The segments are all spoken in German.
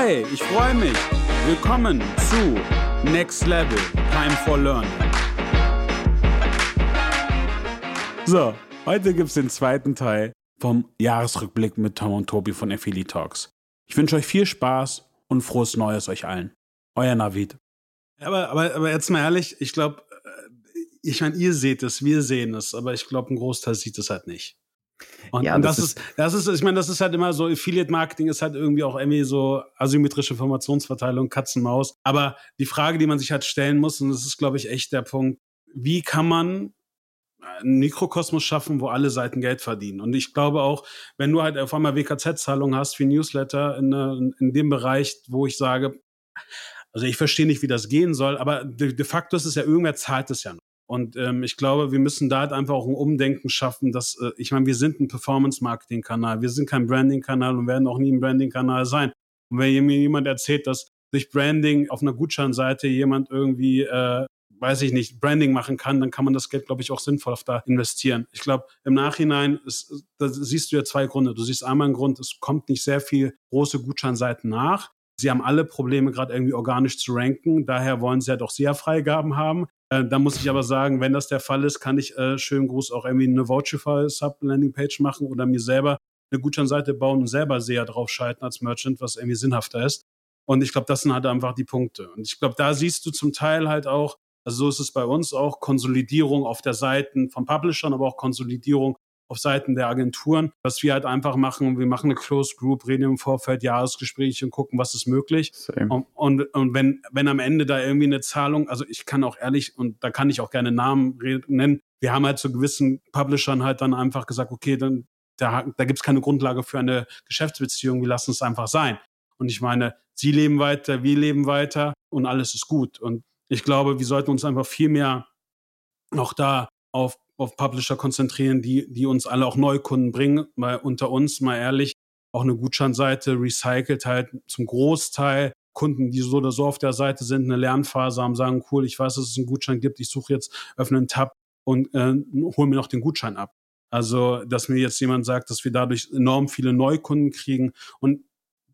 Hi, ich freue mich. Willkommen zu Next Level Time for Learning. So, heute gibt es den zweiten Teil vom Jahresrückblick mit Tom und Tobi von Affiliate Talks. Ich wünsche euch viel Spaß und frohes Neues euch allen. Euer Navid. Aber, aber, aber jetzt mal ehrlich, ich glaube, äh, ich meine, ihr seht es, wir sehen es, aber ich glaube, ein Großteil sieht es halt nicht. Und, ja, und das, das, ist, das ist, ich meine, das ist halt immer so, Affiliate-Marketing ist halt irgendwie auch irgendwie so asymmetrische Informationsverteilung, Katzenmaus. Aber die Frage, die man sich halt stellen muss, und das ist, glaube ich, echt der Punkt, wie kann man einen Mikrokosmos schaffen, wo alle Seiten Geld verdienen. Und ich glaube auch, wenn du halt auf einmal WKZ-Zahlungen hast wie Newsletter in, äh, in dem Bereich, wo ich sage, also ich verstehe nicht, wie das gehen soll, aber de, de facto ist es ja, irgendwer zahlt es ja noch. Und ähm, ich glaube, wir müssen da halt einfach auch ein Umdenken schaffen, dass, äh, ich meine, wir sind ein Performance-Marketing-Kanal, wir sind kein Branding-Kanal und werden auch nie ein Branding-Kanal sein. Und wenn mir jemand erzählt, dass durch Branding auf einer Gutscheinseite jemand irgendwie äh, weiß ich nicht, Branding machen kann, dann kann man das Geld, glaube ich, auch sinnvoll da investieren. Ich glaube, im Nachhinein, ist, da siehst du ja zwei Gründe. Du siehst einmal einen Grund, es kommt nicht sehr viel große Gutscheinseiten nach. Sie haben alle Probleme, gerade irgendwie organisch zu ranken. Daher wollen sie ja doch sehr Freigaben haben. Äh, da muss ich aber sagen, wenn das der Fall ist, kann ich äh, schönen Gruß auch irgendwie eine Vouchify-Sub-Landing-Page machen oder mir selber eine Gutscheinseite bauen und selber sehr drauf schalten als Merchant, was irgendwie sinnhafter ist. Und ich glaube, das sind halt einfach die Punkte. Und ich glaube, da siehst du zum Teil halt auch, also so ist es bei uns auch, Konsolidierung auf der Seite von Publishern, aber auch Konsolidierung auf Seiten der Agenturen, was wir halt einfach machen, wir machen eine Closed Group, reden im Vorfeld Jahresgespräche und gucken, was ist möglich. Und, und, und, wenn, wenn am Ende da irgendwie eine Zahlung, also ich kann auch ehrlich, und da kann ich auch gerne Namen nennen, wir haben halt zu gewissen Publishern halt dann einfach gesagt, okay, dann da, da gibt es keine Grundlage für eine Geschäftsbeziehung, wir lassen es einfach sein. Und ich meine, sie leben weiter, wir leben weiter und alles ist gut. Und ich glaube, wir sollten uns einfach viel mehr auch da auf, auf Publisher konzentrieren, die, die uns alle auch Neukunden bringen, weil unter uns, mal ehrlich, auch eine Gutscheinseite recycelt halt zum Großteil Kunden, die so oder so auf der Seite sind, eine Lernphase haben, sagen, cool, ich weiß, dass es einen Gutschein gibt, ich suche jetzt, öffne einen Tab und äh, hole mir noch den Gutschein ab. Also, dass mir jetzt jemand sagt, dass wir dadurch enorm viele Neukunden kriegen und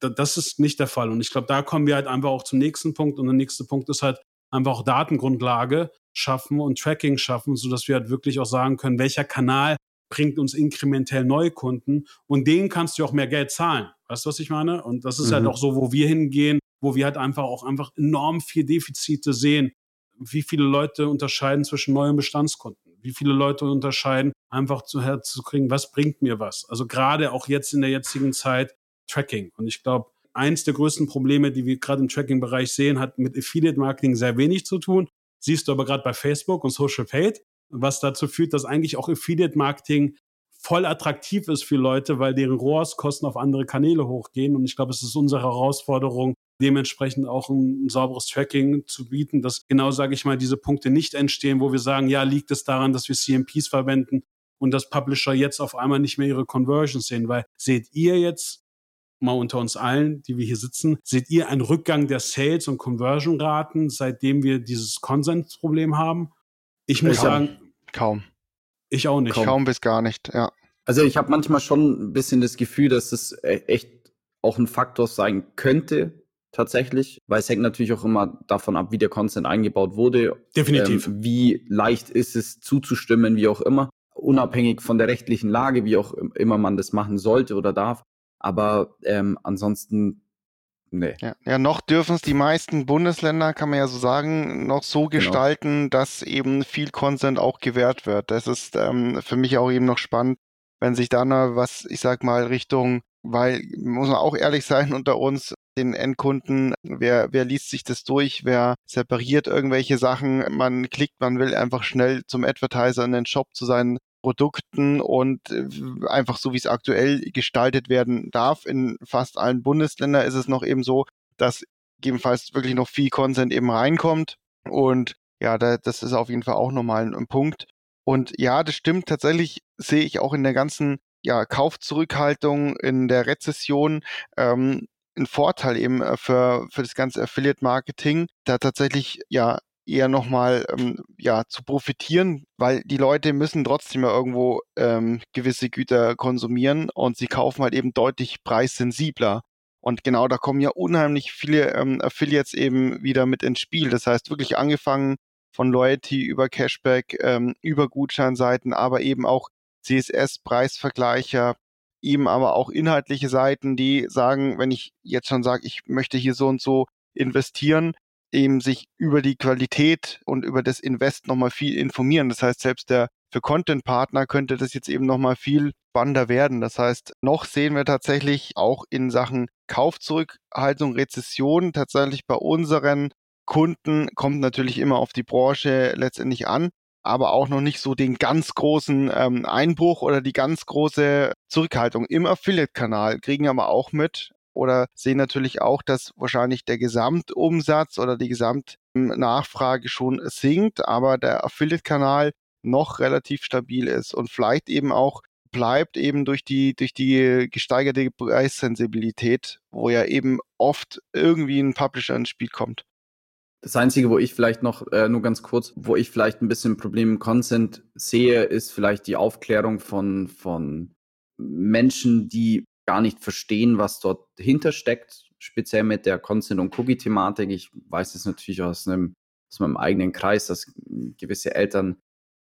das ist nicht der Fall. Und ich glaube, da kommen wir halt einfach auch zum nächsten Punkt. Und der nächste Punkt ist halt, einfach auch Datengrundlage schaffen und Tracking schaffen, sodass wir halt wirklich auch sagen können, welcher Kanal bringt uns inkrementell Neukunden und denen kannst du auch mehr Geld zahlen. Weißt du, was ich meine? Und das ist halt mhm. halt auch so, wo wir hingehen, wo wir halt einfach auch einfach enorm viel Defizite sehen. Wie viele Leute unterscheiden zwischen neuen Bestandskunden? Wie viele Leute unterscheiden, einfach zu Herz zu kriegen, was bringt mir was? Also gerade auch jetzt in der jetzigen Zeit Tracking. Und ich glaube, eins der größten Probleme, die wir gerade im Tracking-Bereich sehen, hat mit Affiliate-Marketing sehr wenig zu tun. Siehst du aber gerade bei Facebook und Social Paid, was dazu führt, dass eigentlich auch Affiliate-Marketing voll attraktiv ist für Leute, weil deren ROAS-Kosten auf andere Kanäle hochgehen. Und ich glaube, es ist unsere Herausforderung, dementsprechend auch ein, sauberes Tracking zu bieten, dass genau, sage ich mal, diese Punkte nicht entstehen, wo wir sagen, ja, liegt es daran, dass wir CMPs verwenden und dass Publisher jetzt auf einmal nicht mehr ihre Conversions sehen, weil seht ihr jetzt mal unter uns allen, die wir hier sitzen, seht ihr einen Rückgang der Sales- und Conversion-Raten, seitdem wir dieses Konsensproblem haben? Ich muss kaum. sagen, kaum. Ich auch nicht. Kaum, kaum bis gar nicht, ja. Also ich habe manchmal schon ein bisschen das Gefühl, dass es e-, echt auch ein Faktor sein könnte, tatsächlich, weil es hängt natürlich auch immer davon ab, wie der Content eingebaut wurde. Definitiv. Ähm, wie leicht ist es zuzustimmen, wie auch immer. Unabhängig von der rechtlichen Lage, wie auch immer man das machen sollte oder darf. Aber ähm, ansonsten Nee. Ja, ja, noch dürfen es die meisten Bundesländer, kann man ja so sagen, noch so genau. gestalten, dass eben viel Consent auch gewährt wird. Das ist ähm, für mich auch eben noch spannend, wenn sich da noch was, ich sag mal, Richtung, weil, muss man auch ehrlich sein unter uns, den Endkunden, wer, wer liest sich das durch, wer separiert irgendwelche Sachen, man klickt, man will einfach schnell zum Advertiser in den Shop zu seinen Produkten und äh, einfach so, wie es aktuell gestaltet werden darf. In fast allen Bundesländern ist es noch eben so, dass gegebenenfalls wirklich noch viel Content eben reinkommt. Und ja, da, das ist auf jeden Fall auch nochmal ein, ein Punkt. Und ja, das stimmt. Tatsächlich sehe ich auch in der ganzen ja, Kaufzurückhaltung, in der Rezession ähm, ein Vorteil eben äh, für, für das ganze Affiliate-Marketing, da tatsächlich ja eher nochmal ähm, ja, zu profitieren, weil die Leute müssen trotzdem ja irgendwo ähm, gewisse Güter konsumieren und sie kaufen halt eben deutlich preissensibler. Und genau da kommen ja unheimlich viele ähm, Affiliates eben wieder mit ins Spiel. Das heißt, wirklich angefangen von Loyalty über Cashback, ähm, über Gutscheinseiten, aber eben auch CSS, Preisvergleicher, eben aber auch inhaltliche Seiten, die sagen, wenn ich jetzt schon sage, ich möchte hier so und so investieren, eben sich über die Qualität und über das Invest nochmal viel informieren. Das heißt, selbst der für Content-Partner könnte das jetzt eben nochmal viel spannender werden. Das heißt, noch sehen wir tatsächlich auch in Sachen Kaufzurückhaltung, Rezession tatsächlich bei unseren Kunden, kommt natürlich immer auf die Branche letztendlich an, aber auch noch nicht so den ganz großen ähm, Einbruch oder die ganz große Zurückhaltung im Affiliate-Kanal, kriegen aber auch mit oder sehen natürlich auch, dass wahrscheinlich der Gesamtumsatz oder die Gesamtnachfrage schon sinkt, aber der Affiliate-Kanal noch relativ stabil ist und vielleicht eben auch bleibt eben durch die, durch die gesteigerte Preissensibilität, wo ja eben oft irgendwie ein Publisher ins Spiel kommt. Das Einzige, wo ich vielleicht noch, äh, nur ganz kurz, wo ich vielleicht ein bisschen Problem im Consent sehe, ist vielleicht die Aufklärung von, von Menschen, die gar nicht verstehen, was dort hintersteckt, speziell mit der Consent- und Cookie-Thematik. Ich weiß es natürlich aus, einem, aus meinem eigenen Kreis, dass gewisse Eltern,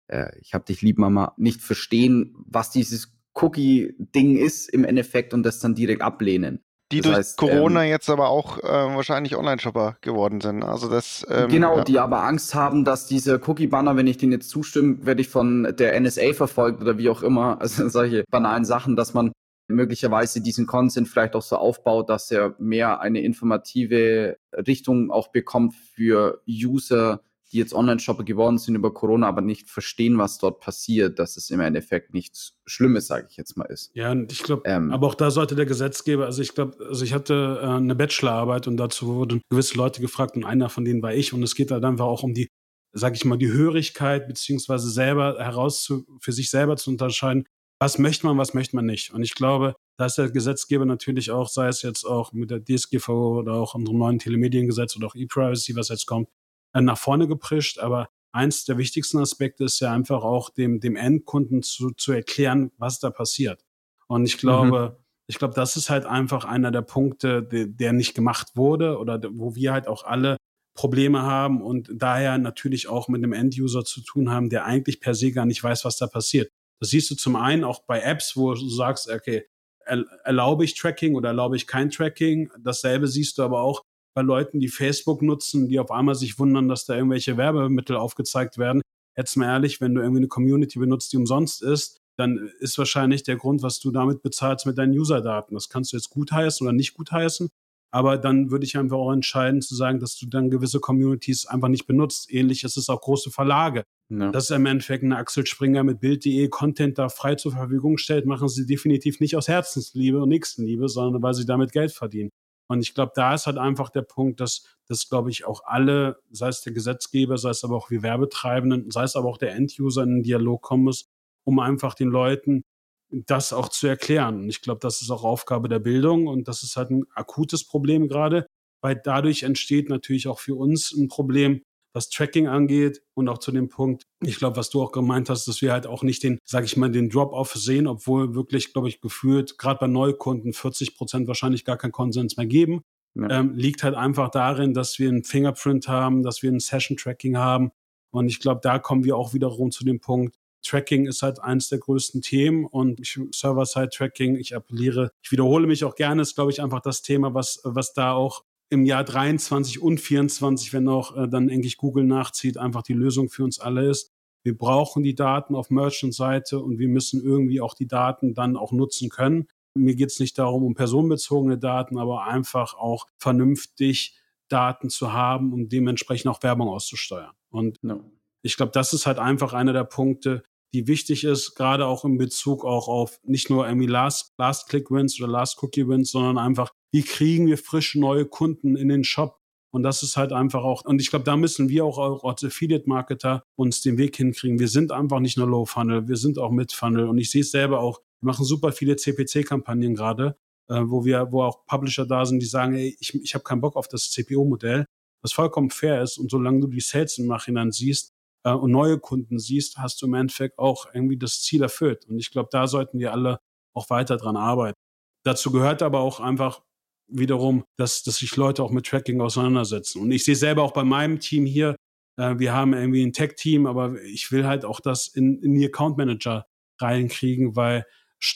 äh, ich habe dich lieb, Mama, nicht verstehen, was dieses Cookie-Ding ist im Endeffekt und das dann direkt ablehnen. Die das durch heißt, Corona ähm, jetzt aber auch äh, wahrscheinlich Online-Shopper geworden sind. Also das ähm, genau, ja. die aber Angst haben, dass dieser Cookie-Banner, wenn ich den jetzt zustimme, werde ich von der NSA verfolgt oder wie auch immer. Also solche banalen Sachen, dass man möglicherweise diesen Consent vielleicht auch so aufbaut, dass er mehr eine informative Richtung auch bekommt für User, die jetzt Online-Shopper geworden sind über Corona, aber nicht verstehen, was dort passiert, dass es im Endeffekt nichts Schlimmes, sage ich jetzt mal, ist. Ja, und ich glaube, ähm, aber auch da sollte der Gesetzgeber, also ich glaube, also ich hatte äh, eine Bachelorarbeit und dazu wurden gewisse Leute gefragt und einer von denen war ich und es geht halt einfach auch um die, sage ich mal, die Hörigkeit beziehungsweise selber herauszu, für sich selber zu unterscheiden, was möchte man, was möchte man nicht. Und ich glaube, da ist der Gesetzgeber natürlich auch, sei es jetzt auch mit der DSGVO oder auch unserem neuen Telemediengesetz oder auch E-Privacy, was jetzt kommt, äh, nach vorne geprischt. Aber eins der wichtigsten Aspekte ist ja einfach auch dem, dem Endkunden zu, zu erklären, was da passiert. Und ich glaube, mhm. ich glaube, das ist halt einfach einer der Punkte, der, der nicht gemacht wurde oder wo wir halt auch alle Probleme haben und daher natürlich auch mit einem End-User zu tun haben, der eigentlich per se gar nicht weiß, was da passiert. Das siehst du zum einen auch bei Apps, wo du sagst, okay, erlaube ich Tracking oder erlaube ich kein Tracking. Dasselbe siehst du aber auch bei Leuten, die Facebook nutzen, die auf einmal sich wundern, dass da irgendwelche Werbemittel aufgezeigt werden. Jetzt mal ehrlich, wenn du irgendwie eine Community benutzt, die umsonst ist, dann ist wahrscheinlich der Grund, was du damit bezahlst, mit deinen User-Daten. Das kannst du jetzt gutheißen oder nicht gutheißen. Aber dann würde ich einfach auch entscheiden zu sagen, dass du dann gewisse Communities einfach nicht benutzt. Ähnlich ist es auch große Verlage. Ja. Dass im Endeffekt eine Axel Springer mit Bild.de Content da frei zur Verfügung stellt, machen sie definitiv nicht aus Herzensliebe und Nächstenliebe, sondern weil sie damit Geld verdienen. Und ich glaube, da ist halt einfach der Punkt, dass das, glaube ich, auch alle, sei es der Gesetzgeber, sei es aber auch wir Werbetreibenden, sei es aber auch der Enduser in den Dialog kommen muss, um einfach den Leuten das auch zu erklären. Und ich glaube, das ist auch Aufgabe der Bildung und das ist halt ein akutes Problem gerade, weil dadurch entsteht natürlich auch für uns ein Problem, was Tracking angeht und auch zu dem Punkt, ich glaube, was du auch gemeint hast, dass wir halt auch nicht den, sage ich mal, den Drop-off sehen, obwohl wirklich, glaube ich, gefühlt, gerade bei Neukunden 40 Prozent wahrscheinlich gar keinen Konsens mehr geben. Ja. Ähm, liegt halt einfach darin, dass wir ein Fingerprint haben, dass wir ein Session-Tracking haben. Und ich glaube, da kommen wir auch wiederum zu dem Punkt, Tracking ist halt eins der größten Themen und Server-Side-Tracking, ich appelliere, ich wiederhole mich auch gerne, ist, glaube ich, einfach das Thema, was, was da auch im Jahr 23 und 24, wenn auch äh, dann eigentlich Google nachzieht, einfach die Lösung für uns alle ist. Wir brauchen die Daten auf Merchant-Seite und wir müssen irgendwie auch die Daten dann auch nutzen können. Mir geht es nicht darum, um personenbezogene Daten, aber einfach auch vernünftig Daten zu haben, um dementsprechend auch Werbung auszusteuern. Und no. ich glaube, das ist halt einfach einer der Punkte, die wichtig ist, gerade auch in Bezug auch auf nicht nur irgendwie Last, Last Click Wins oder Last Cookie Wins, sondern einfach, wie kriegen wir frische neue Kunden in den Shop? Und das ist halt einfach auch, und ich glaube, da müssen wir auch als Affiliate-Marketer uns den Weg hinkriegen. Wir sind einfach nicht nur Low-Funnel, wir sind auch Mid-Funnel. Und ich sehe es selber auch, wir machen super viele CPC-Kampagnen gerade, äh, wo wir, wo auch Publisher da sind, die sagen, ey, ich, ich habe keinen Bock auf das CPO-Modell, was vollkommen fair ist. Und solange du die Sales im Nachhinein siehst, äh, und neue Kunden siehst, hast du im Endeffekt auch irgendwie das Ziel erfüllt. Und ich glaube, da sollten wir alle auch weiter dran arbeiten. Dazu gehört aber auch einfach, wiederum, dass, dass sich Leute auch mit Tracking auseinandersetzen. Und ich sehe selber auch bei meinem Team hier, äh, wir haben irgendwie ein Tech-Team, aber ich will halt auch das in, in die Account Manager reinkriegen, weil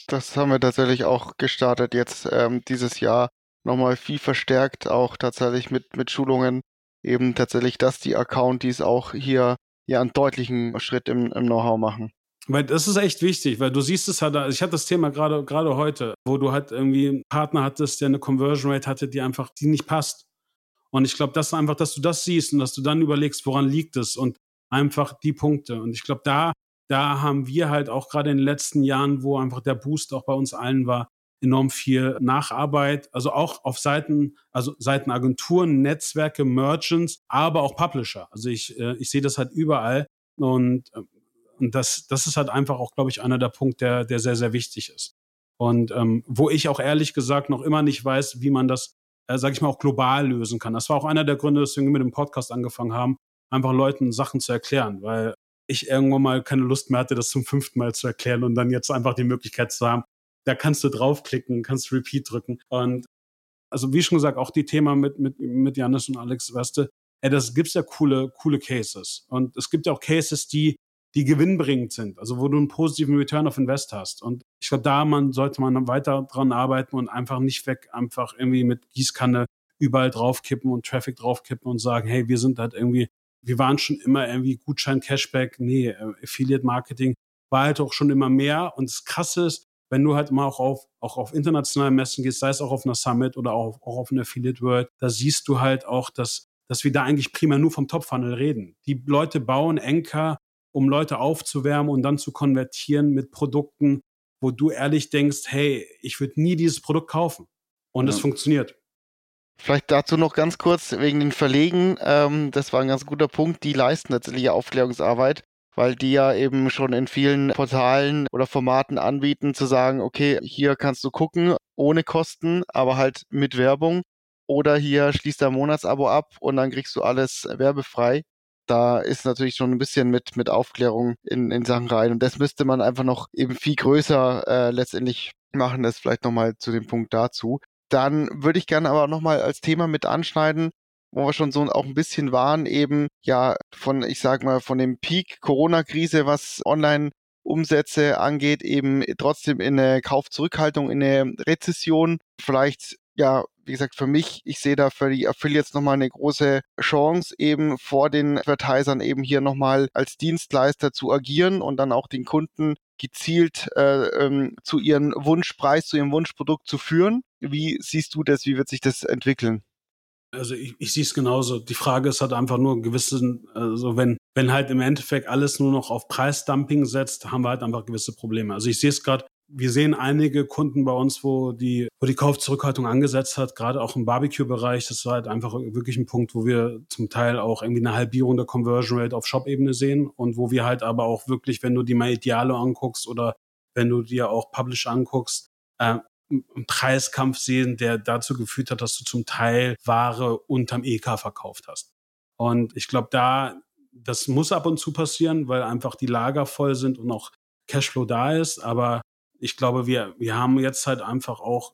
das haben wir tatsächlich auch gestartet jetzt ähm, dieses Jahr nochmal viel verstärkt, auch tatsächlich mit, mit Schulungen, eben tatsächlich, dass die Accounties auch hier ja einen deutlichen Schritt im, im Know-how machen. Weil das ist echt wichtig, weil du siehst es halt, ich hatte das Thema gerade gerade heute, wo du halt irgendwie einen Partner hattest, der eine Conversion Rate hatte, die einfach, die nicht passt. Und ich glaube, das einfach, dass du das siehst und dass du dann überlegst, woran liegt es und einfach die Punkte. Und ich glaube, da, da haben wir halt auch gerade in den letzten Jahren, wo einfach der Boost auch bei uns allen war, enorm viel Nacharbeit, also auch auf Seiten, also Seiten Agenturen, Netzwerke, Merchants, aber auch Publisher. Also ich, äh, ich sehe das halt überall und äh, und das, das ist halt einfach auch, glaube ich, einer der Punkte, der, der sehr, sehr wichtig ist. Und ähm, wo ich auch ehrlich gesagt noch immer nicht weiß, wie man das, äh, sage ich mal, auch global lösen kann. Das war auch einer der Gründe, weswegen wir mit dem Podcast angefangen haben, einfach Leuten Sachen zu erklären, weil ich irgendwann mal keine Lust mehr hatte, das zum fünften Mal zu erklären und dann jetzt einfach die Möglichkeit zu haben, da kannst du draufklicken, kannst Repeat drücken. Und also wie schon gesagt, auch die Thema mit, mit, mit Janis und Alex, weißt du, ey, das gibt's ja coole, coole Cases. Und es gibt ja auch Cases, die die gewinnbringend sind, also wo du einen positiven Return of Invest hast. Und ich glaube, da man, sollte man weiter dran arbeiten und einfach nicht weg, einfach irgendwie mit Gießkanne überall draufkippen und Traffic draufkippen und sagen, hey, wir sind halt irgendwie, wir waren schon immer irgendwie Gutschein, Cashback, nee, äh, Affiliate Marketing war halt auch schon immer mehr. Und das Krasse ist, wenn du halt mal auch auf, auch auf internationalen Messen gehst, sei es auch auf einer Summit oder auch, auch auf einer Affiliate World, da siehst du halt auch, dass, dass wir da eigentlich primär nur vom Top-Funnel reden. Die Leute bauen Enker um Leute aufzuwärmen und dann zu konvertieren mit Produkten, wo du ehrlich denkst, hey, ich würde nie dieses Produkt kaufen. Und es funktioniert. Vielleicht dazu noch ganz kurz wegen den Verlegen. Ähm, das war ein ganz guter Punkt. Die leisten tatsächlich Aufklärungsarbeit, weil die ja eben schon in vielen Portalen oder Formaten anbieten, zu sagen, okay, hier kannst du gucken, ohne Kosten, aber halt mit Werbung. Oder hier schließt dein Monatsabo ab und dann kriegst du alles werbefrei da ist natürlich schon ein bisschen mit, mit Aufklärung in, in Sachen rein. Und das müsste man einfach noch eben viel größer äh, letztendlich machen. Das vielleicht nochmal zu dem Punkt dazu. Dann würde ich gerne aber nochmal als Thema mit anschneiden, wo wir schon so auch ein bisschen waren, eben ja von, ich sag mal, von dem Peak Corona-Krise, was online Umsätze angeht, eben trotzdem in eine Kaufzurückhaltung, in eine Rezession. Vielleicht ja, wie gesagt, für mich, ich sehe da für die Affiliates nochmal eine große Chance, eben vor den Advertisern eben hier nochmal als Dienstleister zu agieren und dann auch den Kunden gezielt äh, ähm, zu ihrem Wunschpreis, zu ihrem Wunschprodukt zu führen. Wie siehst du das? Wie wird sich das entwickeln? Also ich, ich sehe es genauso. Die Frage ist halt einfach nur gewissen, also wenn, wenn halt im Endeffekt alles nur noch auf Preisdumping setzt, haben wir halt einfach gewisse Probleme. Also ich sehe es gerade wir sehen einige Kunden bei uns, wo die, wo die Kaufzurückhaltung angesetzt hat, gerade auch im Barbecue-Bereich. Das war halt einfach wirklich ein Punkt, wo wir zum Teil auch irgendwie eine Halbierung der Conversion Rate auf Shop-Ebene sehen und wo wir halt aber auch wirklich, wenn du die mal Ideale anguckst oder wenn du dir auch Publisher anguckst, äh, einen Preiskampf sehen, der dazu geführt hat, dass du zum Teil Ware unterm EK verkauft hast. Und ich glaube, da, das muss ab und zu passieren, weil einfach die Lager voll sind und auch Cashflow da ist. Aber ich glaube, wir, wir haben jetzt halt einfach auch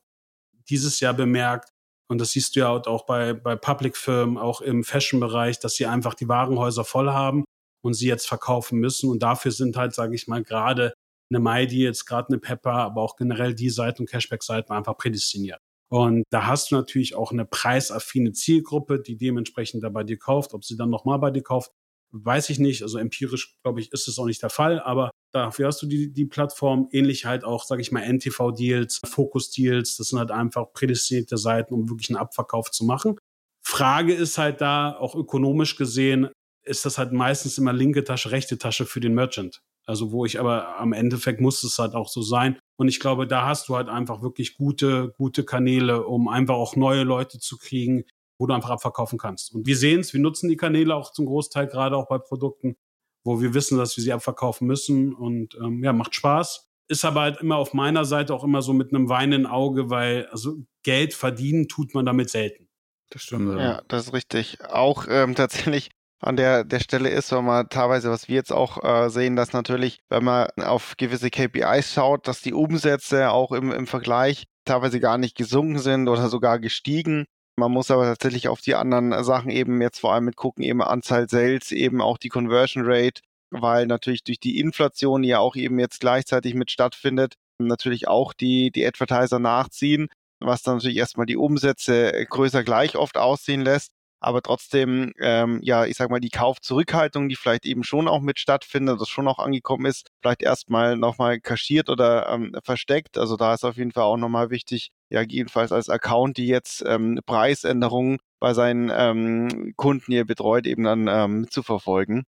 dieses Jahr bemerkt, und das siehst du ja auch bei, bei Public-Firmen, auch im Fashion-Bereich, dass sie einfach die Warenhäuser voll haben und sie jetzt verkaufen müssen. Und dafür sind halt, sage ich mal, gerade eine Maidi, jetzt gerade eine Pepper, aber auch generell die Seiten und Cashback-Seiten einfach prädestiniert. Und da hast du natürlich auch eine preisaffine Zielgruppe, die dementsprechend da bei dir kauft. Ob sie dann nochmal bei dir kauft, weiß ich nicht. Also empirisch, glaube ich, ist es auch nicht der Fall. Aber dafür hast du die, die Plattform. Ähnlich halt auch, sage ich mal, NTV-Deals, Focus-Deals. Das sind halt einfach prädestinierte Seiten, um wirklich einen Abverkauf zu machen. Frage ist halt da, auch ökonomisch gesehen, ist das halt meistens immer linke Tasche, rechte Tasche für den Merchant. Also wo ich aber am Endeffekt muss es halt auch so sein. Und ich glaube, da hast du halt einfach wirklich gute, gute Kanäle, um einfach auch neue Leute zu kriegen, wo du einfach abverkaufen kannst. Und wir sehen es, wir nutzen die Kanäle auch zum Großteil, gerade auch bei Produkten, wo wir wissen, dass wir sie abverkaufen müssen. Und ähm, ja, macht Spaß. Ist aber halt immer auf meiner Seite auch immer so mit einem weinenden Auge, weil also Geld verdienen tut man damit selten. Das stimmt. Ja, ja das ist richtig. Auch ähm, tatsächlich an der, der Stelle ist, wenn man teilweise, was wir jetzt auch äh, sehen, dass natürlich, wenn man auf gewisse KPIs schaut, dass die Umsätze auch im, im Vergleich teilweise gar nicht gesunken sind oder sogar gestiegen. Man muss aber tatsächlich auf die anderen Sachen eben jetzt vor allem mit gucken, eben Anzahl Sales, eben auch die Conversion Rate, weil natürlich durch die Inflation, die ja auch eben jetzt gleichzeitig mit stattfindet, natürlich auch die, die Advertiser nachziehen, was dann natürlich erstmal die Umsätze größer gleich oft aussehen lässt aber trotzdem, ähm, ja, ich sag mal, die Kaufzurückhaltung, die vielleicht eben schon auch mit stattfindet, das schon auch angekommen ist, vielleicht erstmal nochmal kaschiert oder ähm, versteckt. Also da ist auf jeden Fall auch nochmal wichtig, ja, jedenfalls als Account, die jetzt ähm, Preisänderungen bei seinen ähm, Kunden hier betreut, eben dann ähm, zu verfolgen.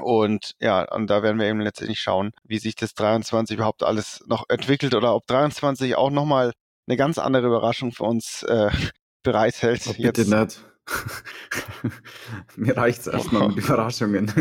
Und ja, und da werden wir eben letztendlich schauen, wie sich das 23 überhaupt alles noch entwickelt oder ob 23 auch nochmal eine ganz andere Überraschung für uns äh, bereithält. Oh, bitte jetzt. nicht. Mir reicht es erstmal mit Überraschungen.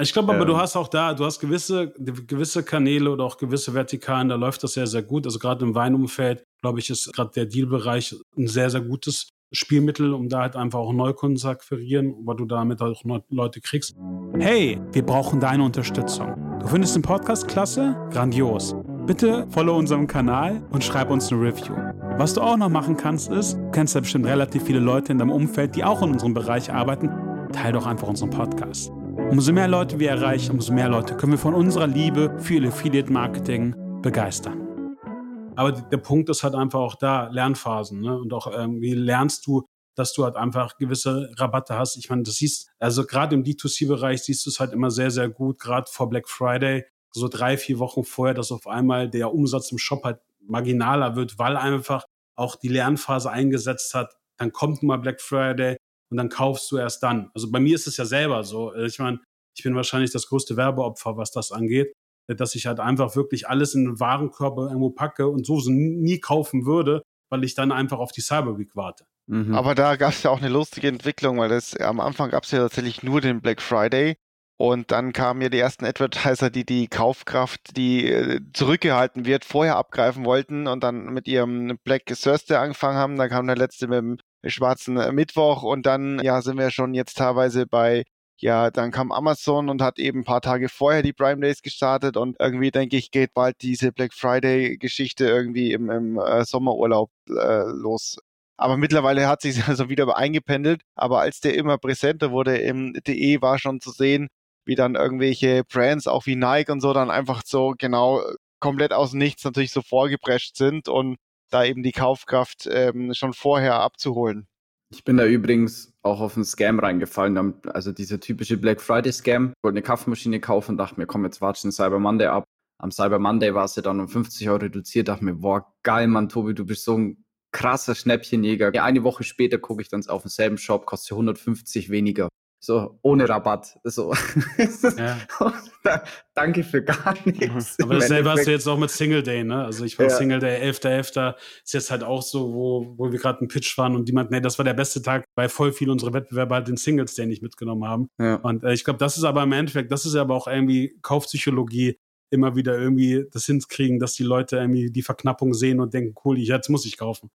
ich glaube aber, ähm. du hast auch da, du hast gewisse, gewisse Kanäle oder auch gewisse Vertikalen, da läuft das sehr, sehr gut. Also gerade im Weinumfeld, glaube ich, ist gerade der Dealbereich ein sehr, sehr gutes Spielmittel, um da halt einfach auch Neukunden zu akquirieren, weil du damit auch Leute kriegst. Hey, wir brauchen deine Unterstützung. Du findest den Podcast klasse? Grandios. Bitte follow unserem Kanal und schreib uns eine Review. Was du auch noch machen kannst, ist, du kennst ja bestimmt relativ viele Leute in deinem Umfeld, die auch in unserem Bereich arbeiten. Teil doch einfach unseren Podcast. Umso mehr Leute wir erreichen, umso mehr Leute können wir von unserer Liebe für Affiliate Marketing begeistern. Aber der Punkt ist halt einfach auch da, Lernphasen. Ne? Und auch irgendwie lernst du, dass du halt einfach gewisse Rabatte hast. Ich meine, das siehst, also gerade im D2C-Bereich siehst du es halt immer sehr, sehr gut, gerade vor Black Friday so drei, vier Wochen vorher, dass auf einmal der Umsatz im Shop halt marginaler wird, weil einfach auch die Lernphase eingesetzt hat. Dann kommt mal Black Friday und dann kaufst du erst dann. Also bei mir ist es ja selber so. Ich meine, ich bin wahrscheinlich das größte Werbeopfer, was das angeht, dass ich halt einfach wirklich alles in den Warenkörper irgendwo packe und so nie kaufen würde, weil ich dann einfach auf die Cyber Week warte. Mhm. Aber da gab es ja auch eine lustige Entwicklung, weil das am Anfang gab es ja tatsächlich nur den Black Friday und dann kamen ja die ersten Advertiser, die die Kaufkraft, die äh, zurückgehalten wird, vorher abgreifen wollten und dann mit ihrem Black Thursday angefangen haben. Dann kam der letzte mit dem schwarzen äh, Mittwoch und dann ja sind wir schon jetzt teilweise bei ja, dann kam Amazon und hat eben ein paar Tage vorher die Prime Days gestartet und irgendwie denke ich, geht bald diese Black Friday Geschichte irgendwie im, im äh, Sommerurlaub äh, los. Aber mittlerweile hat sich also wieder eingependelt. Aber als der immer präsenter wurde im DE, war schon zu sehen, wie dann irgendwelche Brands, auch wie Nike und so, dann einfach so genau komplett aus nichts natürlich so vorgeprescht sind und da eben die Kaufkraft ähm, schon vorher abzuholen. Ich bin da übrigens auch auf einen Scam reingefallen. Also dieser typische Black Friday Scam. Ich wollte eine Kaffeemaschine kaufen und dachte mir, komm, jetzt watschen Cyber Monday ab. Am Cyber Monday war es ja dann um 50 Euro reduziert. Dachte mir, boah, geil, Mann, Tobi, du bist so ein krasser Schnäppchenjäger. Eine Woche später gucke ich dann auf denselben Shop, kostet 150 weniger. So, ohne Rabatt. So. Ja. Danke für gar nichts. Aber dasselbe hast du jetzt auch mit Single Day, ne? Also ich war ja. Single Day 11.11. .11. ist jetzt halt auch so, wo, wo wir gerade einen Pitch waren und meinten, nee, das war der beste Tag, weil voll viele unserer Wettbewerber halt den Singles Day nicht mitgenommen haben. Ja. Und äh, ich glaube, das ist aber im Endeffekt, das ist aber auch irgendwie Kaufpsychologie, immer wieder irgendwie das hinkriegen, dass die Leute irgendwie die Verknappung sehen und denken, cool, jetzt muss ich kaufen.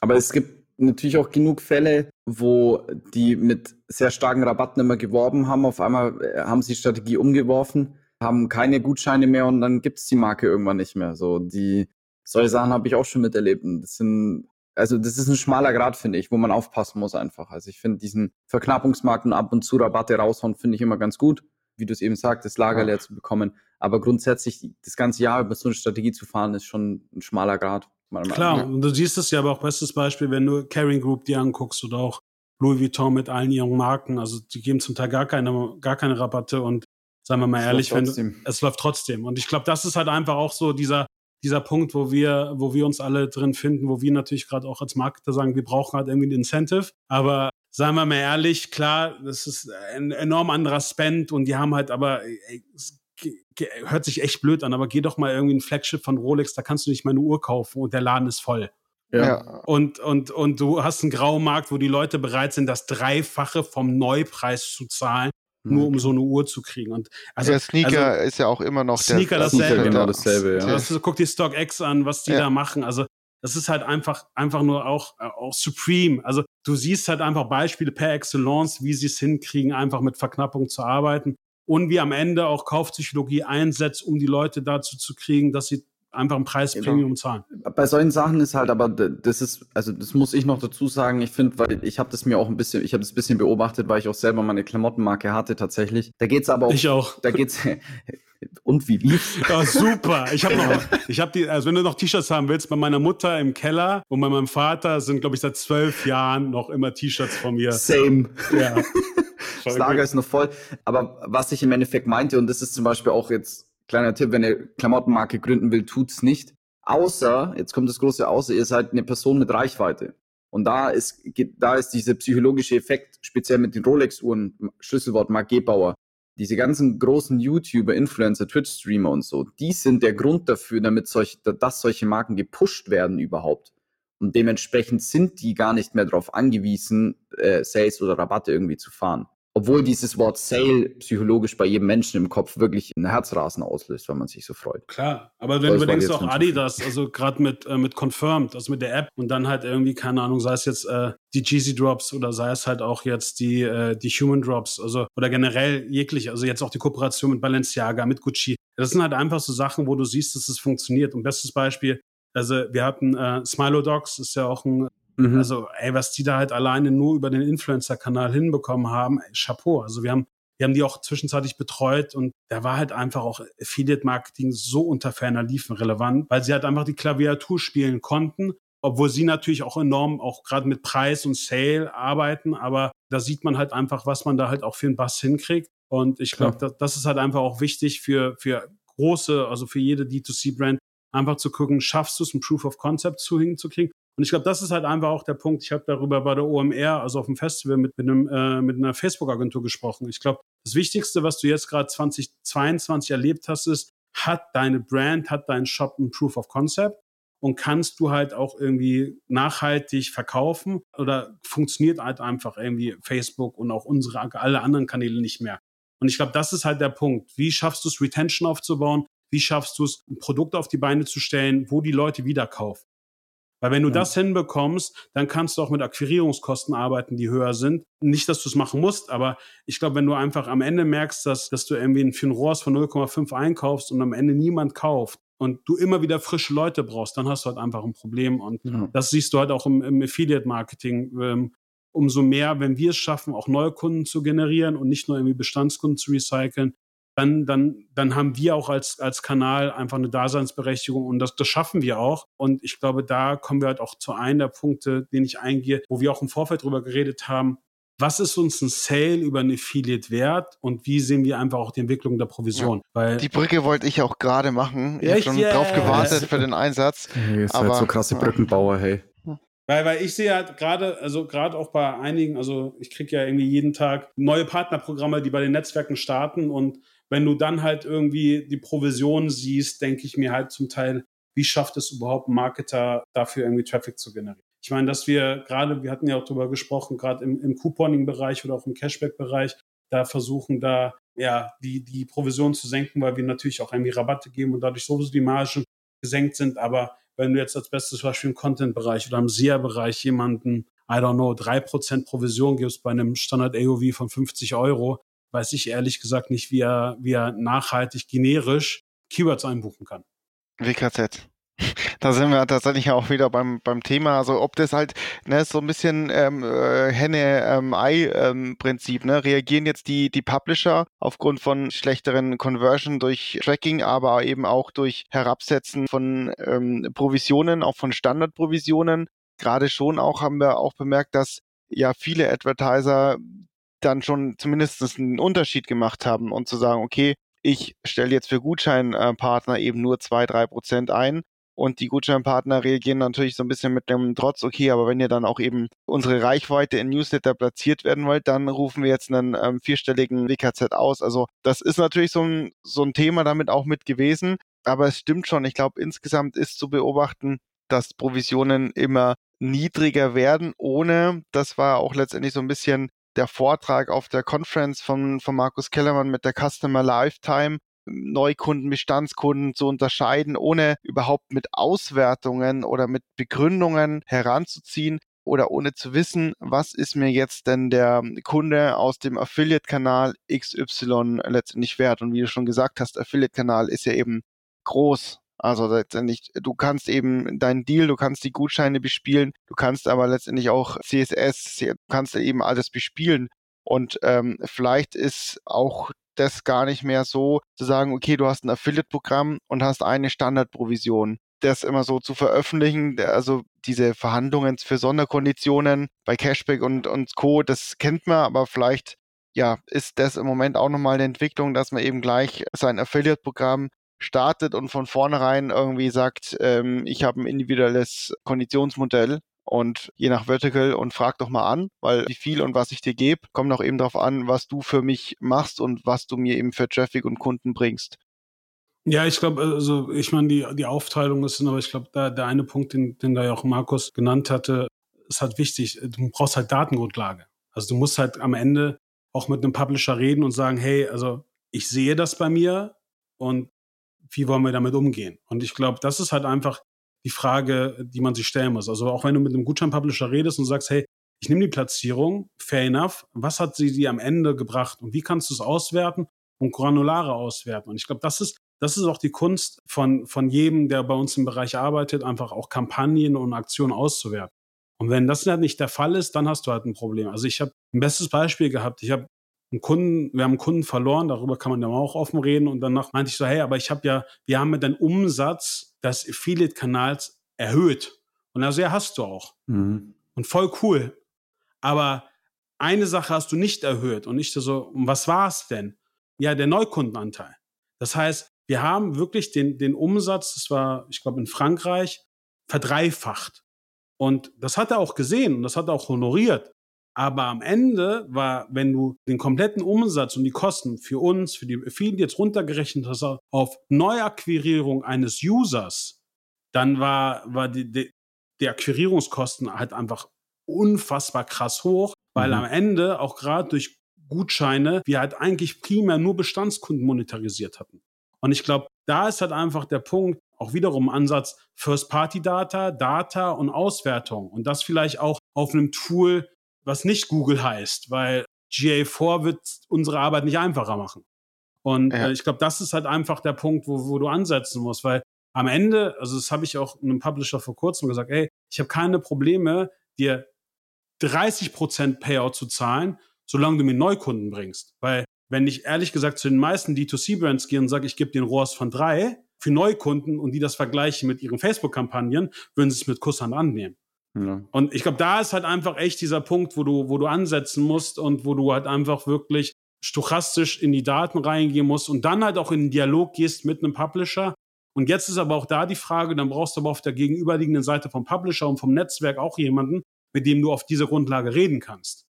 Aber es gibt natürlich auch genug Fälle, wo die mit sehr starken Rabatten immer geworben haben. Auf einmal äh, haben sie die Strategie umgeworfen, haben keine Gutscheine mehr und dann gibt es die Marke irgendwann nicht mehr. So, die, solche Sachen habe ich auch schon miterlebt. Und das sind, also das ist ein schmaler Grad, finde ich, wo man aufpassen muss einfach. Also ich finde diesen Verknappungsmarkt und ab und zu Rabatte raushauen, finde ich immer ganz gut. Wie du es eben sagst, das Lager leer zu bekommen. Aber grundsätzlich das ganze Jahr über so eine Strategie zu fahren, ist schon ein schmaler Grad. Klar, und du siehst es ja aber auch bestes Beispiel, wenn du Caring Group dir anguckst oder auch Louis Vuitton mit allen ihren Marken. Also die geben zum Teil gar keine, gar keine Rabatte und sagen wir mal es ehrlich, wenn du, es läuft trotzdem. Und ich glaube, das ist halt einfach auch so dieser, dieser Punkt, wo wir, wo wir uns alle drin finden, wo wir natürlich gerade auch als Marketer sagen, wir brauchen halt irgendwie ein Incentive. Aber sagen wir mal ehrlich, klar, das ist ein enorm anderer Spend und die haben halt aber, ey, hört sich echt blöd an, aber geh doch mal irgendwie ein Flagship von Rolex, da kannst du nicht mal eine Uhr kaufen und der Laden ist voll. Ja. Und, und, und du hast einen grauen Markt, wo die Leute bereit sind, das Dreifache vom Neupreis zu zahlen, nur um so eine Uhr zu kriegen. Und also, der Sneaker also, ist ja auch immer noch Sneaker der dasselbe. Sneaker genau dasselbe, ja. Also, guck dir StockX an, was die ja. da machen. Also das ist halt einfach, einfach nur auch, auch Supreme. Also du siehst halt einfach Beispiele per Excellence, wie sie es hinkriegen, einfach mit Verknappung zu arbeiten und wie am Ende auch Kaufpsychologie einsetzt, um die Leute dazu zu kriegen, dass sie einfach ein Preispremium genau. zahlen. Bei solchen Sachen ist halt, aber das ist, also das muss ich noch dazu sagen, ich finde, weil ich habe das mir auch ein bisschen, ich habe das ein bisschen beobachtet, weil ich auch selber meine Klamottenmarke hatte tatsächlich. Da geht's aber auch. Ich auch. Da geht's. Und wie lief's? Ja, super. Ich habe noch, ich habe die, also wenn du noch T-Shirts haben willst, bei meiner Mutter im Keller und bei meinem Vater sind, glaube ich, seit zwölf Jahren noch immer T-Shirts von mir. Same. Ja. Das Lager ist noch voll. Aber was ich im Endeffekt meinte, und das ist zum Beispiel auch jetzt kleiner Tipp, wenn ihr Klamottenmarke gründen will, tut's nicht. Außer, jetzt kommt das große Außer, ihr seid eine Person mit Reichweite. Und da ist, da ist dieser psychologische Effekt, speziell mit den Rolex-Uhren, Schlüsselwort Mark Gebauer, diese ganzen großen YouTuber, Influencer, Twitch-Streamer und so, die sind der Grund dafür, damit solche, dass solche Marken gepusht werden überhaupt. Und dementsprechend sind die gar nicht mehr darauf angewiesen, äh, Sales oder Rabatte irgendwie zu fahren obwohl dieses Wort Sale psychologisch bei jedem Menschen im Kopf wirklich ein Herzrasen auslöst, wenn man sich so freut. Klar, aber wenn du bedenkst auch Adidas, also gerade mit, äh, mit Confirmed, also mit der App und dann halt irgendwie, keine Ahnung, sei es jetzt äh, die Jeezy Drops oder sei es halt auch jetzt die, äh, die Human Drops, also oder generell jeglich, also jetzt auch die Kooperation mit Balenciaga, mit Gucci. Das sind halt einfach so Sachen, wo du siehst, dass es funktioniert. Und bestes Beispiel, also wir hatten äh, Smilo Dogs, ist ja auch ein Mhm. Also, ey, was die da halt alleine nur über den Influencer-Kanal hinbekommen haben, ey, Chapeau. Also wir haben, wir haben die auch zwischenzeitlich betreut und da war halt einfach auch Affiliate-Marketing so unter ferner Liefen relevant, weil sie halt einfach die Klaviatur spielen konnten, obwohl sie natürlich auch enorm auch gerade mit Preis und Sale arbeiten, aber da sieht man halt einfach, was man da halt auch für einen Bass hinkriegt. Und ich glaube, das, das ist halt einfach auch wichtig für, für große, also für jede D2C-Brand, einfach zu gucken, schaffst du es, ein Proof of Concept zu hinzukriegen und ich glaube, das ist halt einfach auch der Punkt. Ich habe darüber bei der OMR, also auf dem Festival, mit, mit, einem, äh, mit einer Facebook-Agentur gesprochen. Ich glaube, das Wichtigste, was du jetzt gerade 2022 erlebt hast, ist, hat deine Brand, hat dein Shop ein Proof of Concept und kannst du halt auch irgendwie nachhaltig verkaufen oder funktioniert halt einfach irgendwie Facebook und auch unsere alle anderen Kanäle nicht mehr. Und ich glaube, das ist halt der Punkt. Wie schaffst du es, Retention aufzubauen? Wie schaffst du es, ein Produkt auf die Beine zu stellen, wo die Leute wieder kaufen? Weil wenn du ja. das hinbekommst, dann kannst du auch mit Akquirierungskosten arbeiten, die höher sind. Nicht, dass du es machen musst, aber ich glaube, wenn du einfach am Ende merkst, dass, dass du irgendwie ein ROAS von 0,5 einkaufst und am Ende niemand kauft und du immer wieder frische Leute brauchst, dann hast du halt einfach ein Problem. Und ja. das siehst du halt auch im, im Affiliate-Marketing. Ähm, umso mehr, wenn wir es schaffen, auch neue Kunden zu generieren und nicht nur irgendwie Bestandskunden zu recyceln, dann, dann, dann haben wir auch als, als Kanal einfach eine Daseinsberechtigung und das, das schaffen wir auch. Und ich glaube, da kommen wir halt auch zu einem der Punkte, den ich eingehe, wo wir auch im Vorfeld drüber geredet haben. Was ist uns ein Sale über ein Affiliate wert und wie sehen wir einfach auch die Entwicklung der Provision? Ja, Weil die Brücke wollte ich auch gerade machen. Ich habe schon yes. drauf gewartet für den Einsatz. Hey, ist aber, halt so krasse Brückenbauer, hey. Weil, weil ich sehe halt gerade, also gerade auch bei einigen, also ich kriege ja irgendwie jeden Tag neue Partnerprogramme, die bei den Netzwerken starten und wenn du dann halt irgendwie die Provision siehst, denke ich mir halt zum Teil, wie schafft es überhaupt ein Marketer dafür irgendwie Traffic zu generieren? Ich meine, dass wir gerade, wir hatten ja auch darüber gesprochen, gerade im, im Couponing-Bereich oder auch im Cashback-Bereich, da versuchen da ja die, die Provision zu senken, weil wir natürlich auch irgendwie Rabatte geben und dadurch sowieso die Margen gesenkt sind. Aber wenn du jetzt als bestes Beispiel im Content-Bereich oder im SEA-Bereich jemanden, I don't know, drei Prozent Provision gibst bei einem Standard-AOV von 50 Euro, weiß ich ehrlich gesagt nicht, wie er, wie er nachhaltig generisch Keywords einbuchen kann. WKZ. Da sind wir tatsächlich auch wieder beim, beim Thema, also ob das halt ne, so ein bisschen ähm, äh, Henne-Ei-Prinzip, ähm, ne? reagieren jetzt die, die Publisher aufgrund von schlechteren Conversion durch Tracking, aber eben auch durch Herabsetzen von ähm, Provisionen, auch von Standardprovisionen. Gerade schon auch haben wir auch bemerkt, dass ja viele Advertiser dann schon zumindest einen Unterschied gemacht haben und zu sagen, okay, ich stelle jetzt für Gutscheinpartner eben nur zwei, drei Prozent ein. Und die Gutscheinpartner reagieren natürlich so ein bisschen mit dem Trotz, okay, aber wenn ihr dann auch eben unsere Reichweite in Newsletter platziert werden wollt, dann rufen wir jetzt einen ähm, vierstelligen WKZ aus. Also das ist natürlich so ein, so ein Thema damit auch mit gewesen. Aber es stimmt schon. Ich glaube, insgesamt ist zu beobachten, dass Provisionen immer niedriger werden, ohne, das war auch letztendlich so ein bisschen der Vortrag auf der Conference von, von Markus Kellermann mit der Customer Lifetime, Neukunden, Bestandskunden zu unterscheiden, ohne überhaupt mit Auswertungen oder mit Begründungen heranzuziehen oder ohne zu wissen, was ist mir jetzt denn der Kunde aus dem Affiliate-Kanal XY letztendlich wert. Und wie du schon gesagt hast, Affiliate-Kanal ist ja eben groß Also letztendlich, du kannst eben deinen Deal, du kannst die Gutscheine bespielen, du kannst aber letztendlich auch CSS, du kannst eben alles bespielen. Und ähm, vielleicht ist auch das gar nicht mehr so zu sagen, okay, du hast ein Affiliate-Programm und hast eine Standardprovision. Das immer so zu veröffentlichen, also diese Verhandlungen für Sonderkonditionen bei Cashback und, und Co., das kennt man, aber vielleicht ja, ist das im Moment auch nochmal eine Entwicklung, dass man eben gleich sein Affiliate-Programm startet und von vornherein irgendwie sagt, ähm, ich habe ein individuelles Konditionsmodell und je nach Vertical und frag doch mal an, weil wie viel und was ich dir gebe, kommt auch eben darauf an, was du für mich machst und was du mir eben für Traffic und Kunden bringst. Ja, ich glaube, also ich meine, die, die Aufteilung ist, aber ich glaube, da der eine Punkt, den, den da ja auch Markus genannt hatte, ist halt wichtig. Du brauchst halt Datengrundlage. Also du musst halt am Ende auch mit einem Publisher reden und sagen, hey, also ich sehe das bei mir und wie wollen wir damit umgehen? Und ich glaube, das ist halt einfach die Frage, die man sich stellen muss. Also auch wenn du mit einem Gutschein-Publisher redest und sagst, hey, ich nehme die Platzierung, fair enough, was hat sie dir am Ende gebracht und wie kannst du es auswerten und granulare auswerten? Und ich glaube, das ist, das ist auch die Kunst von, von jedem, der bei uns im Bereich arbeitet, einfach auch Kampagnen und Aktionen auszuwerten. Und wenn das halt nicht der Fall ist, dann hast du halt ein Problem. Also ich habe ein bestes Beispiel gehabt. Ich habe einen Kunden, wir haben einen Kunden verloren, darüber kann man ja auch offen reden. Und danach meinte ich so, hey, aber ich habe ja, wir haben mit deinem Umsatz des Affiliate-Kanals erhöht. Und also ja, hast du auch. Mhm. Und voll cool. Aber eine Sache hast du nicht erhöht. Und ich so, was war es denn? Ja, der Neukundenanteil. Das heißt, wir haben wirklich den, den Umsatz, das war, ich glaube, in Frankreich, verdreifacht. Und das hat er auch gesehen und das hat er auch honoriert. Aber am Ende war, wenn du den kompletten Umsatz und die Kosten für uns, für die Affiliates runtergerechnet hast auf Neuakquirierung eines Users, dann war, war die, die, die Akquirierungskosten halt einfach unfassbar krass hoch, weil mhm. am Ende auch gerade durch Gutscheine wir halt eigentlich primär nur Bestandskunden monetarisiert hatten. Und ich glaube, da ist halt einfach der Punkt, auch wiederum Ansatz First-Party-Data, Data und Auswertung. Und das vielleicht auch auf einem Tool, was nicht Google heißt, weil GA4 wird unsere Arbeit nicht einfacher machen. Und ja. äh, ich glaube, das ist halt einfach der Punkt, wo, wo du ansetzen musst, weil am Ende, also das habe ich auch einem Publisher vor kurzem gesagt, ey, ich habe keine Probleme, dir 30% Payout zu zahlen, solange du mir Neukunden bringst. Weil wenn ich ehrlich gesagt zu den meisten D2C-Brands gehe und sage, ich gebe dir ein ROAS von drei für Neukunden und die das vergleichen mit ihren Facebook-Kampagnen, würden sie es mit Kusshand annehmen. Und ich glaube, da ist halt einfach echt dieser Punkt, wo du, wo du ansetzen musst und wo du halt einfach wirklich stochastisch in die Daten reingehen musst und dann halt auch in den Dialog gehst mit einem Publisher. Und jetzt ist aber auch da die Frage, dann brauchst du aber auf der gegenüberliegenden Seite vom Publisher und vom Netzwerk auch jemanden, mit dem du auf dieser Grundlage reden kannst.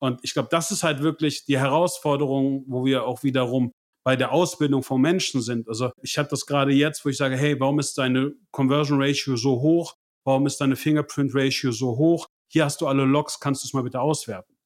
Und ich glaube, das ist halt wirklich die Herausforderung, wo wir auch wiederum bei der Ausbildung von Menschen sind. Also ich hatte das gerade jetzt, wo ich sage, hey, warum ist deine Conversion Ratio so hoch? Warum ist deine Fingerprint Ratio so hoch? Hier hast du alle Logs, kannst du es mal bitte auswerten?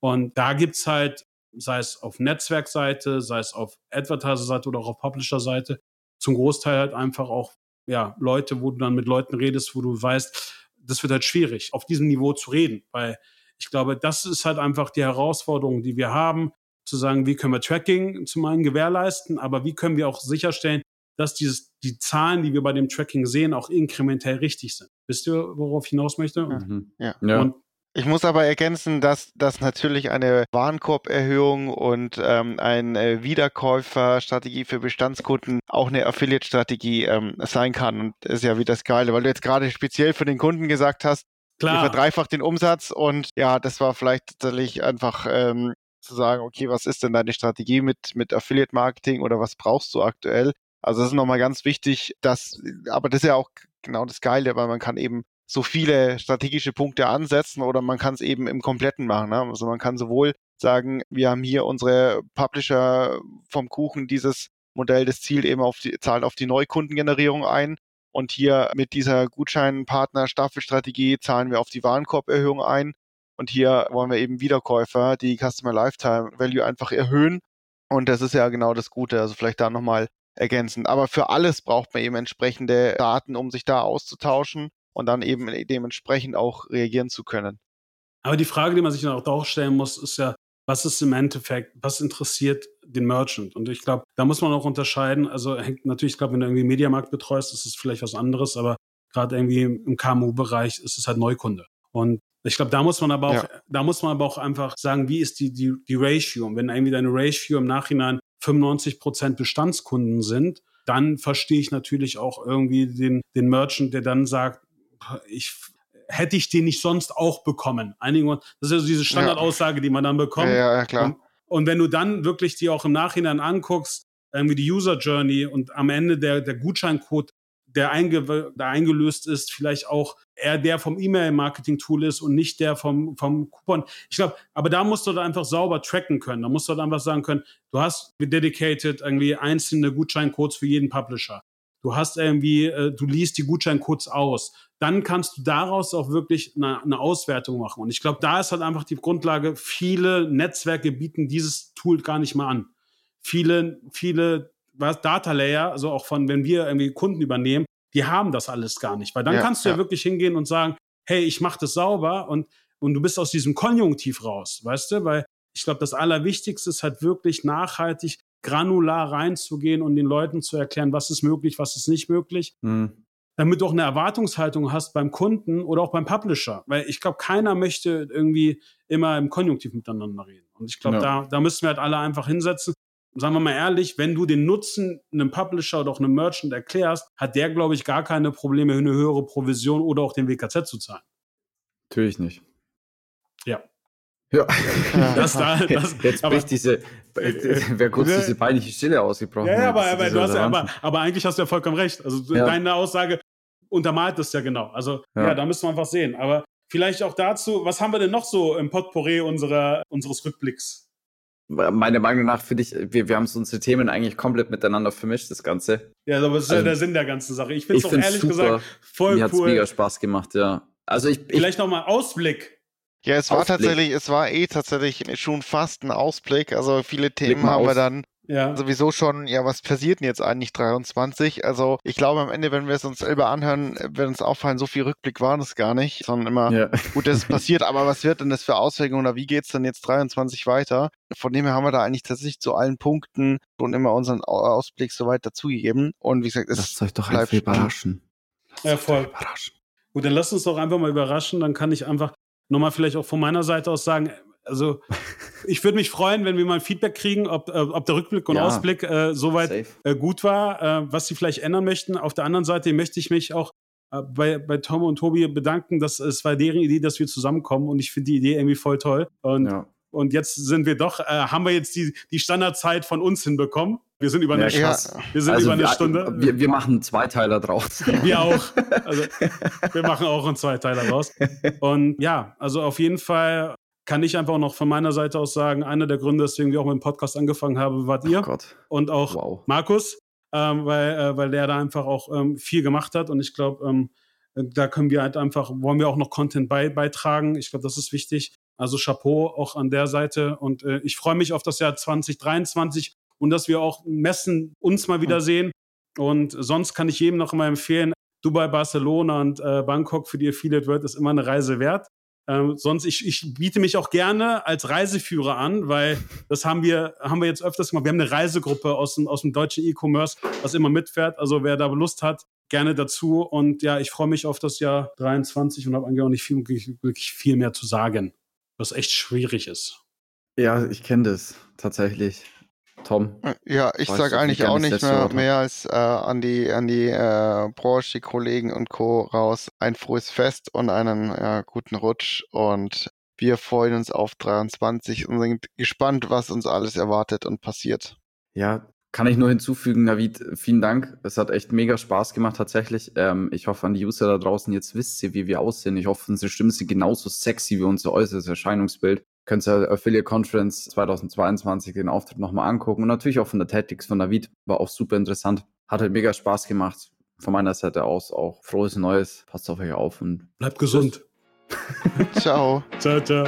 Und da gibt es halt, sei es auf Netzwerkseite, sei es auf Advertiser-Seite oder auch auf Publisher-Seite, zum Großteil halt einfach auch ja, Leute, wo du dann mit Leuten redest, wo du weißt, das wird halt schwierig, auf diesem Niveau zu reden, weil ich glaube, das ist halt einfach die Herausforderung, die wir haben, zu sagen, wie können wir Tracking zum einen gewährleisten, aber wie können wir auch sicherstellen, dass dieses, die Zahlen, die wir bei dem Tracking sehen, auch inkrementell richtig sind. Wisst ihr, worauf ich hinaus möchte? Mhm. Ja. ja. Und ich muss aber ergänzen, dass das natürlich eine Warenkorberhöhung und ähm, eine Wiederkäuferstrategie für Bestandskunden auch eine Affiliate-Strategie ähm, sein kann. Und das ist ja wie das Geile, weil du jetzt gerade speziell für den Kunden gesagt hast, Klar. Ihr verdreifacht den Umsatz und ja, das war vielleicht tatsächlich einfach ähm, zu sagen, okay, was ist denn deine Strategie mit, mit Affiliate Marketing oder was brauchst du aktuell? Also das ist nochmal ganz wichtig, dass, aber das ist ja auch genau das Geile, weil man kann eben so viele strategische Punkte ansetzen oder man kann es eben im Kompletten machen. Ne? Also man kann sowohl sagen, wir haben hier unsere Publisher vom Kuchen, dieses Modell, das zielt eben auf die, zahlt auf die Neukundengenerierung ein. Und hier mit dieser Gutscheinpartner-Staffelstrategie zahlen wir auf die Warenkorberhöhung ein. Und hier wollen wir eben Wiederkäufer, die Customer Lifetime Value einfach erhöhen. Und das ist ja genau das Gute. Also vielleicht da nochmal ergänzend. Aber für alles braucht man eben entsprechende Daten, um sich da auszutauschen und dann eben dementsprechend auch reagieren zu können. Aber die Frage, die man sich dann auch stellen muss, ist ja, was ist im Endeffekt, was interessiert den Merchant. Und ich glaube, da muss man auch unterscheiden. Also hängt natürlich, ich glaube, wenn du irgendwie Mediamarkt betreust, ist es vielleicht was anderes, aber gerade irgendwie im KMU-Bereich ist es halt Neukunde. Und ich glaube, da muss man aber auch, ja. da muss man aber auch einfach sagen, wie ist die, die, die Ratio? Und wenn irgendwie deine Ratio im Nachhinein 95 Prozent Bestandskunden sind, dann verstehe ich natürlich auch irgendwie den, den Merchant, der dann sagt, ich hätte ich den nicht sonst auch bekommen. Einigen, das ist also diese Standardaussage, die man dann bekommt. Ja, ja klar. Und, und wenn du dann wirklich die auch im Nachhinein anguckst, irgendwie die User Journey und am Ende der, der Gutscheincode, der, einge, der eingelöst ist, vielleicht auch eher der vom E-Mail-Marketing-Tool ist und nicht der vom, vom Coupon. Ich glaube, aber da musst du da einfach sauber tracken können. Da musst du dann einfach sagen können, du hast dedicated irgendwie einzelne Gutscheincodes für jeden Publisher. Du hast irgendwie, äh, du liest die Gutscheincodes aus. Dann kannst du daraus auch wirklich eine, eine Auswertung machen. Und ich glaube, da ist halt einfach die Grundlage, viele Netzwerke bieten dieses Tool gar nicht mal an. Viele, viele was, Data Layer, also auch von, wenn wir irgendwie Kunden übernehmen, die haben das alles gar nicht. Weil dann ja, kannst du ja. ja wirklich hingehen und sagen, hey, ich mache das sauber und, und du bist aus diesem Konjunktiv raus, weißt du? Weil ich glaube, das Allerwichtigste ist halt wirklich nachhaltig granular reinzugehen und den Leuten zu erklären, was ist möglich, was ist nicht möglich. Mhm. Damit du auch eine Erwartungshaltung hast beim Kunden oder auch beim Publisher. Weil ich glaube, keiner möchte irgendwie immer im Konjunktiv miteinander reden. Und ich glaube, ja. da, da müssen wir halt alle einfach hinsetzen. Sagen wir mal ehrlich, wenn du den Nutzen einem Publisher oder auch einem Merchant erklärst, hat der, glaube ich, gar keine Probleme, eine höhere Provision oder auch den WKZ zu zahlen. Natürlich nicht. Ja. Ja. Das da, das, jetzt bricht diese, wer kurz äh, diese peinliche Stille ausgebrochen. Ja, ja aber, aber, du hast ja, aber, aber eigentlich hast du ja vollkommen recht. Also ja. deine Aussage untermalt das ja genau. Also ja. ja, da müssen wir einfach sehen. Aber vielleicht auch dazu, was haben wir denn noch so im Potpourri unserer, unseres Rückblicks? Meiner Meinung nach finde ich, wir, wir haben so unsere Themen eigentlich komplett miteinander vermischt, das Ganze. Ja, aber das ist also, ja der Sinn der ganzen Sache. Ich finde es auch ehrlich super. gesagt voll Mir cool. Mir hat mega Spaß gemacht, ja. Also ich, Vielleicht nochmal Ausblick. Ja, es war Ausblick. tatsächlich, es war eh tatsächlich schon fast ein Ausblick. Also viele Themen haben wir dann ja. sowieso schon, ja, was passiert denn jetzt eigentlich 23? Also ich glaube am Ende, wenn wir es uns selber anhören, wird uns auffallen, so viel Rückblick war das gar nicht, sondern immer, ja. gut, das ist passiert, aber was wird denn das für Auswirkungen oder wie geht's denn jetzt 23 weiter? Von dem her haben wir da eigentlich tatsächlich zu allen Punkten schon immer unseren Ausblick soweit dazugegeben. Und wie gesagt, es Lasst euch doch einfach überraschen. Ja, voll. Überraschen. Gut, dann lasst uns doch einfach mal überraschen. Dann kann ich einfach nochmal vielleicht auch von meiner Seite aus sagen, also ich würde mich freuen, wenn wir mal ein Feedback kriegen, ob, äh, ob der Rückblick und ja, Ausblick äh, soweit äh, gut war, äh, was sie vielleicht ändern möchten. Auf der anderen Seite möchte ich mich auch äh, bei, bei Tom und Tobi bedanken, dass es war deren Idee, dass wir zusammenkommen und ich finde die Idee irgendwie voll toll. Und, ja. und jetzt sind wir doch, äh, haben wir jetzt die, die Standardzeit von uns hinbekommen. Wir sind über eine, ja, wir sind also über eine wir, Stunde. Wir, wir machen einen Zweiteiler draus. Wir auch. Also, wir machen auch einen Zweiteiler draus. Und ja, also auf jeden Fall kann ich einfach noch von meiner Seite aus sagen, einer der Gründe, weswegen wir auch mit dem Podcast angefangen haben, wart ihr. Oh und auch wow. Markus, ähm, weil, äh, weil der da einfach auch ähm, viel gemacht hat. Und ich glaube, ähm, da können wir halt einfach, wollen wir auch noch Content bei, beitragen. Ich glaube, das ist wichtig. Also Chapeau auch an der Seite. Und äh, ich freue mich auf das Jahr 2023 und dass wir auch Messen uns mal wieder sehen. Und sonst kann ich jedem noch mal empfehlen, Dubai, Barcelona und äh, Bangkok für die Affiliate World ist immer eine Reise wert. Ähm, sonst, ich, ich biete mich auch gerne als Reiseführer an, weil das haben wir, haben wir jetzt öfters gemacht. Wir haben eine Reisegruppe aus dem, aus dem deutschen E-Commerce, was immer mitfährt. Also wer da Lust hat, gerne dazu. Und ja, ich freue mich auf das Jahr 23 und habe eigentlich auch nicht viel, wirklich viel mehr zu sagen, was echt schwierig ist. Ja, ich kenne das tatsächlich. Tom? Ja, ich sage eigentlich auch nicht mehr, mehr als äh, an die, an die äh, Branche, Kollegen und Co. raus. Ein frohes Fest und einen ja, guten Rutsch und wir freuen uns auf 23 und sind gespannt, was uns alles erwartet und passiert. Ja, kann ich nur hinzufügen, Navid, vielen Dank. Es hat echt mega Spaß gemacht tatsächlich. Ähm, ich hoffe, an die User da draußen jetzt wisst ihr, wie wir aussehen. Ich hoffe, unsere Stimmen sind genauso sexy wie unser äußeres Erscheinungsbild könnt ihr Affiliate Conference 2022 den Auftritt nochmal angucken. Und natürlich auch von der Tactics von David. War auch super interessant. Hat halt mega Spaß gemacht. Von meiner Seite aus auch frohes Neues. Passt auf euch auf und bleibt gesund. ciao. Ciao, ciao.